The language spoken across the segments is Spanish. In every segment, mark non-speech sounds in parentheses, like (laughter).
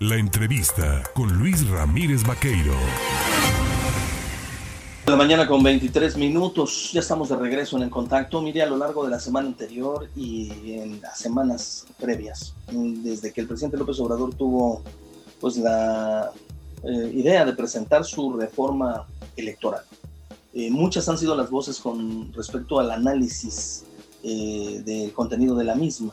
La entrevista con Luis Ramírez Vaqueiro. La mañana con 23 minutos, ya estamos de regreso en el contacto. Mire, a lo largo de la semana anterior y en las semanas previas, desde que el presidente López Obrador tuvo pues la eh, idea de presentar su reforma electoral, eh, muchas han sido las voces con respecto al análisis eh, del contenido de la misma.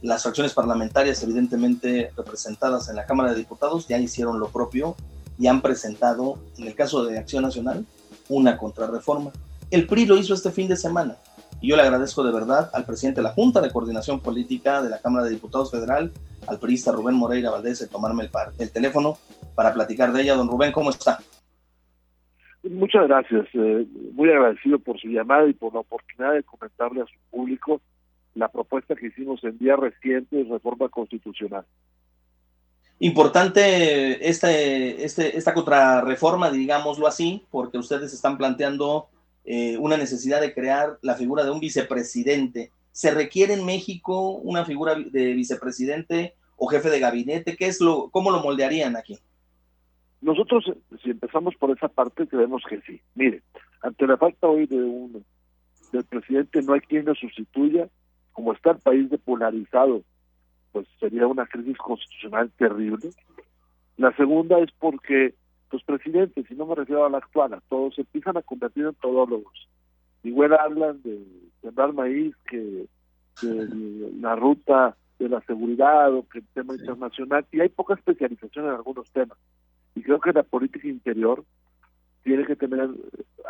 Las fracciones parlamentarias, evidentemente representadas en la Cámara de Diputados, ya hicieron lo propio y han presentado, en el caso de Acción Nacional, una contrarreforma. El PRI lo hizo este fin de semana y yo le agradezco de verdad al presidente de la Junta de Coordinación Política de la Cámara de Diputados Federal, al priista Rubén Moreira Valdés, de tomarme el, el teléfono para platicar de ella. Don Rubén, ¿cómo está? Muchas gracias. Eh, muy agradecido por su llamada y por la oportunidad de comentarle a su público la propuesta que hicimos en días recientes de reforma constitucional. Importante este, este, esta contrarreforma, digámoslo así, porque ustedes están planteando eh, una necesidad de crear la figura de un vicepresidente. ¿Se requiere en México una figura de vicepresidente o jefe de gabinete? ¿Qué es lo, ¿Cómo lo moldearían aquí? Nosotros, si empezamos por esa parte, creemos que sí. Mire, ante la falta hoy de un del presidente, no hay quien lo sustituya como está el país depolarizado, pues sería una crisis constitucional terrible. La segunda es porque los presidentes, y no me refiero a la actual, a todos se empiezan a convertir en todólogos. Igual hablan de sembrar maíz que de (laughs) la ruta de la seguridad o que el tema internacional, y hay poca especialización en algunos temas. Y creo que la política interior tiene que tener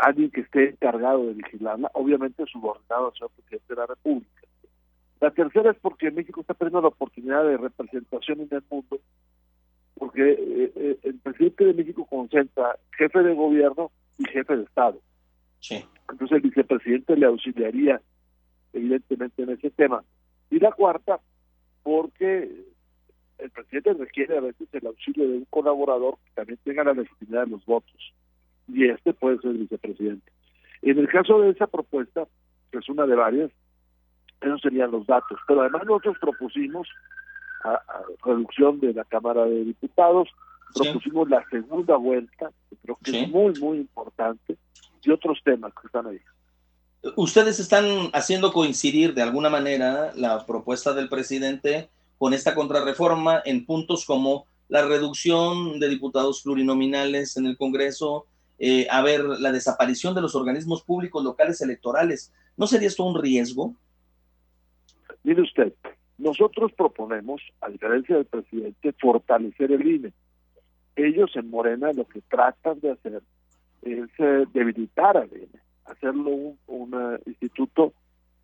alguien que esté encargado de vigilarla, obviamente subordinado al señor presidente de la República. La tercera es porque México está perdiendo la oportunidad de representación en el mundo, porque eh, eh, el presidente de México concentra jefe de gobierno y jefe de Estado. Sí. Entonces el vicepresidente le auxiliaría evidentemente en ese tema. Y la cuarta, porque el presidente requiere a veces el auxilio de un colaborador que también tenga la legitimidad de los votos. Y este puede ser el vicepresidente. En el caso de esa propuesta, que es una de varias, esos serían los datos. Pero además nosotros propusimos a, reducción de la Cámara de Diputados, propusimos la segunda vuelta, que creo que es muy, muy importante, y otros temas que están ahí. Ustedes están haciendo coincidir de alguna manera la propuesta del presidente con esta contrarreforma en puntos como la reducción de diputados plurinominales en el Congreso, eh, a ver, la desaparición de los organismos públicos locales electorales. ¿No sería esto un riesgo? Mire usted, nosotros proponemos, a diferencia del presidente, fortalecer el INE. Ellos en Morena lo que tratan de hacer es eh, debilitar al INE, hacerlo un, eh, instituto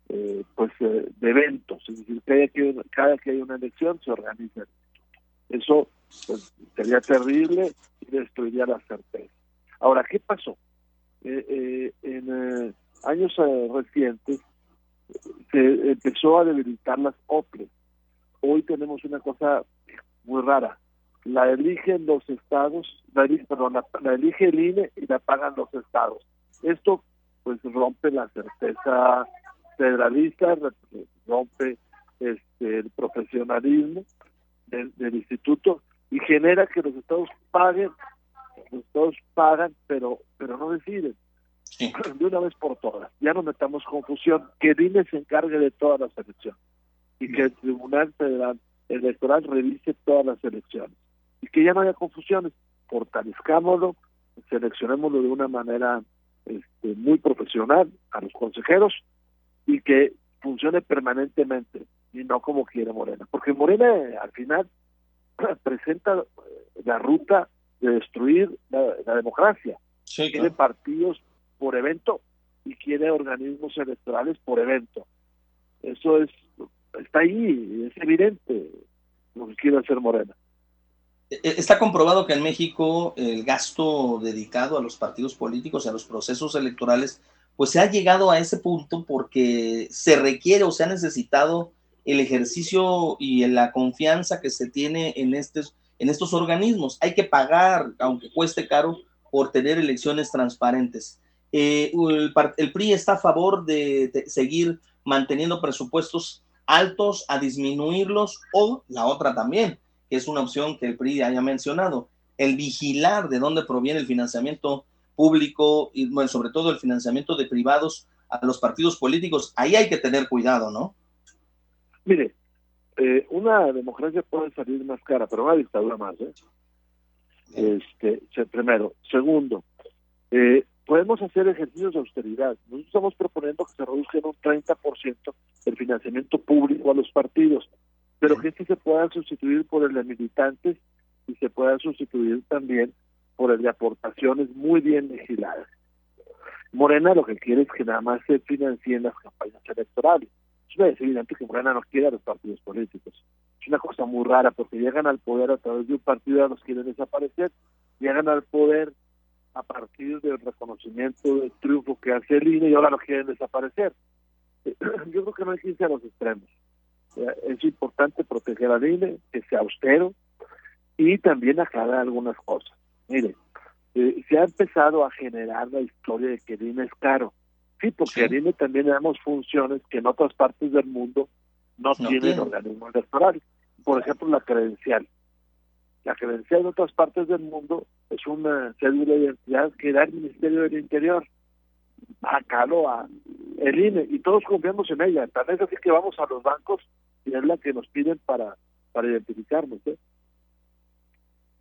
eh, pues de eventos, es decir, cada que, cada que hay una elección se organiza Eso pues, sería terrible y destruiría la certeza. Ahora, ¿qué pasó? en años recientes se empezó a debilitar las OPLE. Hoy tenemos una cosa muy rara. La eligen los estados, la, perdón, la, elige el INE y la pagan los estados. Esto pues rompe la certeza federalista, rompe este el profesionalismo del, del instituto y genera que los estados paguen, los estados pagan pero pero no deciden de una vez por todas. Ya no metamos confusión, que Dime se encargue de todas las elecciones y que el Tribunal Federal Electoral revise todas las elecciones y que ya no haya confusiones. Fortalezcámoslo, seleccionémoslo de una manera este, muy profesional a los consejeros y que funcione permanentemente y no como quiere Morena. Porque Morena al final (clears throat) presenta la ruta de destruir la, democracia. Tiene partidos por evento y quiere organismos electorales por evento. Eso es está ahí, es evidente lo que quiere hacer Morena. E, e, está comprobado que en México el gasto dedicado a los partidos políticos y a los procesos electorales, pues se ha llegado a ese punto porque se requiere o se ha necesitado el ejercicio y la confianza que se tiene en estos, en estos organismos. Hay que pagar, aunque cueste caro, por tener elecciones transparentes. Eh, el, PRI está a favor de, seguir manteniendo presupuestos altos, a disminuirlos, o la otra también, que es una opción que el PRI haya mencionado. El vigilar de dónde proviene el financiamiento público y, bueno, sobre todo el financiamiento de privados a los partidos políticos, ahí hay que tener cuidado, ¿no? Mire, eh, una democracia puede salir más cara, pero una dictadura más, ¿eh? Este, primero. Segundo, eh, podemos hacer ejercicios de austeridad. Nosotros estamos proponiendo que se reduzca en un 30% el financiamiento público a los partidos, pero que este se pueda sustituir por el de militantes y se pueda sustituir también por el de aportaciones muy bien vigiladas. Morena lo que quiere es que nada más se financien las campañas electorales. Es evidente que Morena no quiere a los partidos políticos. Es una cosa muy rara porque llegan al poder a través de un partido y los quieren desaparecer. Llegan al poder a partir del reconocimiento del triunfo que hace el INE y ahora lo quieren desaparecer. (clears throat) Yo creo que no hay que irse a los extremos. Es importante proteger al INE, que sea austero y también aclarar algunas cosas. Mire, eh, se ha empezado a generar la historia de que el INE es caro. Sí, porque el INE también le damos funciones que en otras partes del mundo no, tienen organismo electoral. Por ejemplo, la credencial. La credencial en otras partes del mundo es una cédula de identidad que da el Ministerio del Interior. Acá lo a el INE y todos confiamos en ella. Tal vez así que vamos a los bancos y es la que nos piden para, para identificarnos. ¿eh?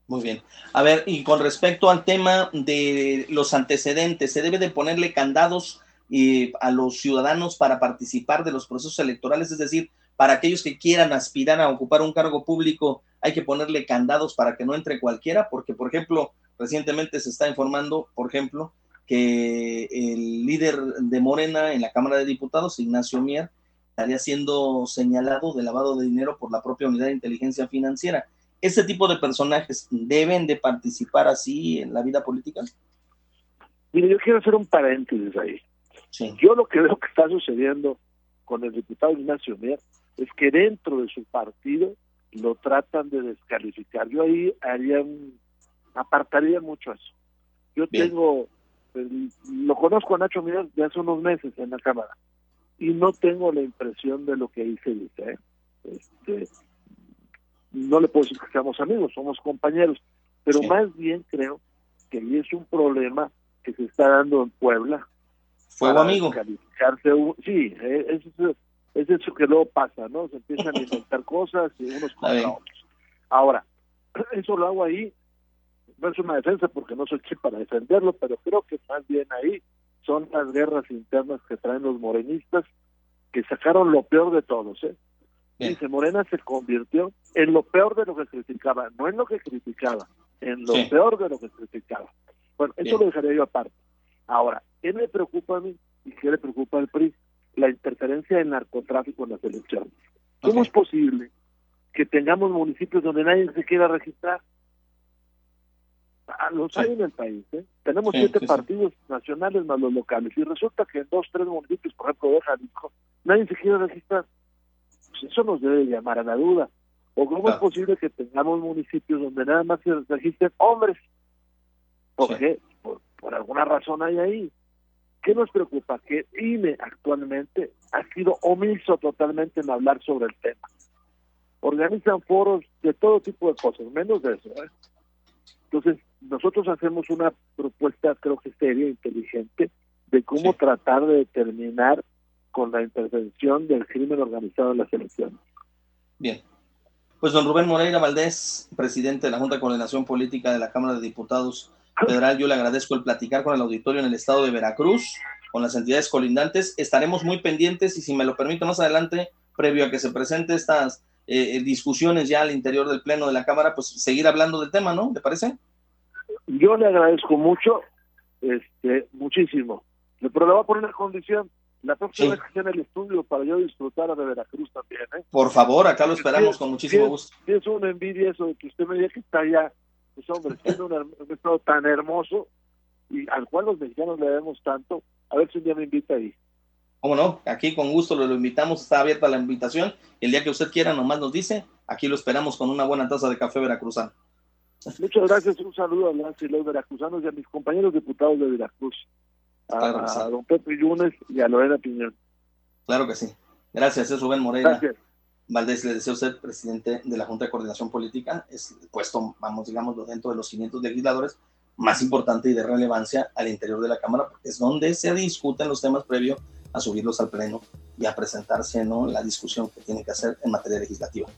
Muy bien. A ver, y con respecto al tema de los antecedentes, ¿se debe de ponerle candados eh, a los ciudadanos para participar de los procesos electorales? Es decir, para aquellos que quieran aspirar a ocupar un cargo público, hay que ponerle candados para que no entre cualquiera, porque, por ejemplo, recientemente se está informando, por ejemplo, que el líder de Morena en la Cámara de Diputados, Ignacio Mier, estaría siendo señalado de lavado de dinero por la propia unidad de inteligencia financiera. ¿Este tipo de personajes deben de participar así en la vida política? Mire, yo quiero hacer un paréntesis ahí. Yo lo que veo que está sucediendo con el diputado Ignacio Mier es que dentro de su partido lo tratan de descalificar. Yo ahí haría un, apartaría mucho eso. Yo tengo, lo conozco a Nacho Mier de hace unos meses en la Cámara y no tengo la impresión de lo que ahí se dice. ¿eh? Este, no le puedo decir que seamos amigos, somos compañeros, pero más bien creo que ahí es un problema que se está dando en Puebla. Fuego amigo. sí, eh, es, es eso que luego pasa, ¿no? Se empiezan a inventar cosas y unos contra otros. Ahora, (clears throat) eso lo hago ahí, no es una defensa porque no soy quien para defenderlo, pero creo que más bien ahí son las guerras internas que traen los morenistas que sacaron lo peor de todos, ¿eh? Dice, Morena se convirtió en lo peor de lo que criticaba, no en lo que criticaba, en lo peor de lo que criticaba. Bueno, eso lo dejaría yo aparte. Ahora, ¿qué me preocupa a mí y qué le preocupa al PRI? La interferencia del narcotráfico en las elecciones. ¿Cómo es posible que tengamos municipios donde nadie se quiera registrar? Ah, los hay en el país, ¿eh? Tenemos siete partidos nacionales más los locales y resulta que en dos, tres municipios, por ejemplo, de Jalisco, nadie se quiere registrar. Pues eso nos debe llamar a la duda. ¿O cómo es posible que tengamos municipios donde nada más se registren hombres? ¿Por qué? Por, alguna razón hay ahí. ¿Qué nos preocupa? Que INE actualmente ha sido omiso totalmente en hablar sobre el tema. Organizan foros de todo tipo de cosas, menos de eso. ¿eh? Entonces, nosotros hacemos una propuesta, creo que seria, inteligente, de cómo tratar de determinar con la intervención del crimen organizado en las elecciones. Bien. Pues don Rubén Moreira Valdés, presidente de la Junta de Coordinación Política de la Cámara de Diputados Federal, yo le agradezco el platicar con el auditorio en el estado de Veracruz, con las entidades colindantes. Estaremos muy pendientes y si me lo permite más adelante, previo a que se presente estas eh, discusiones ya al interior del Pleno de la Cámara, pues seguir hablando del tema, ¿no? ¿Le parece? Yo le agradezco mucho, este, muchísimo. Pero le voy a poner una condición la próxima vez que sea en el estudio para yo disfrutar de Veracruz también. ¿eh? Por favor, acá lo esperamos con muchísimo gusto. Es una envidia eso de que usted me diga que está allá, pues hombre, siendo un, estado tan hermoso y al cual los mexicanos le debemos tanto, a ver si un día me invita ahí. ¿Cómo no? Aquí con gusto lo, invitamos, está abierta la invitación. El día que usted quiera, nomás nos dice, aquí lo esperamos con una buena taza de café veracruzano. Muchas gracias, un saludo a los veracruzanos y a mis compañeros diputados de Veracruz a, don Pepe Yunes y a Lorena Piñón. Claro que sí. Gracias, es Rubén Moreira. Valdés, le deseo ser presidente de la Junta de Coordinación Política, es el puesto, vamos, digamos, dentro de los 500 legisladores más importante y de relevancia al interior de la Cámara, porque es donde se discuten los temas previos a subirlos al Pleno y a presentarse ¿no? la discusión que tiene que hacer en materia legislativa.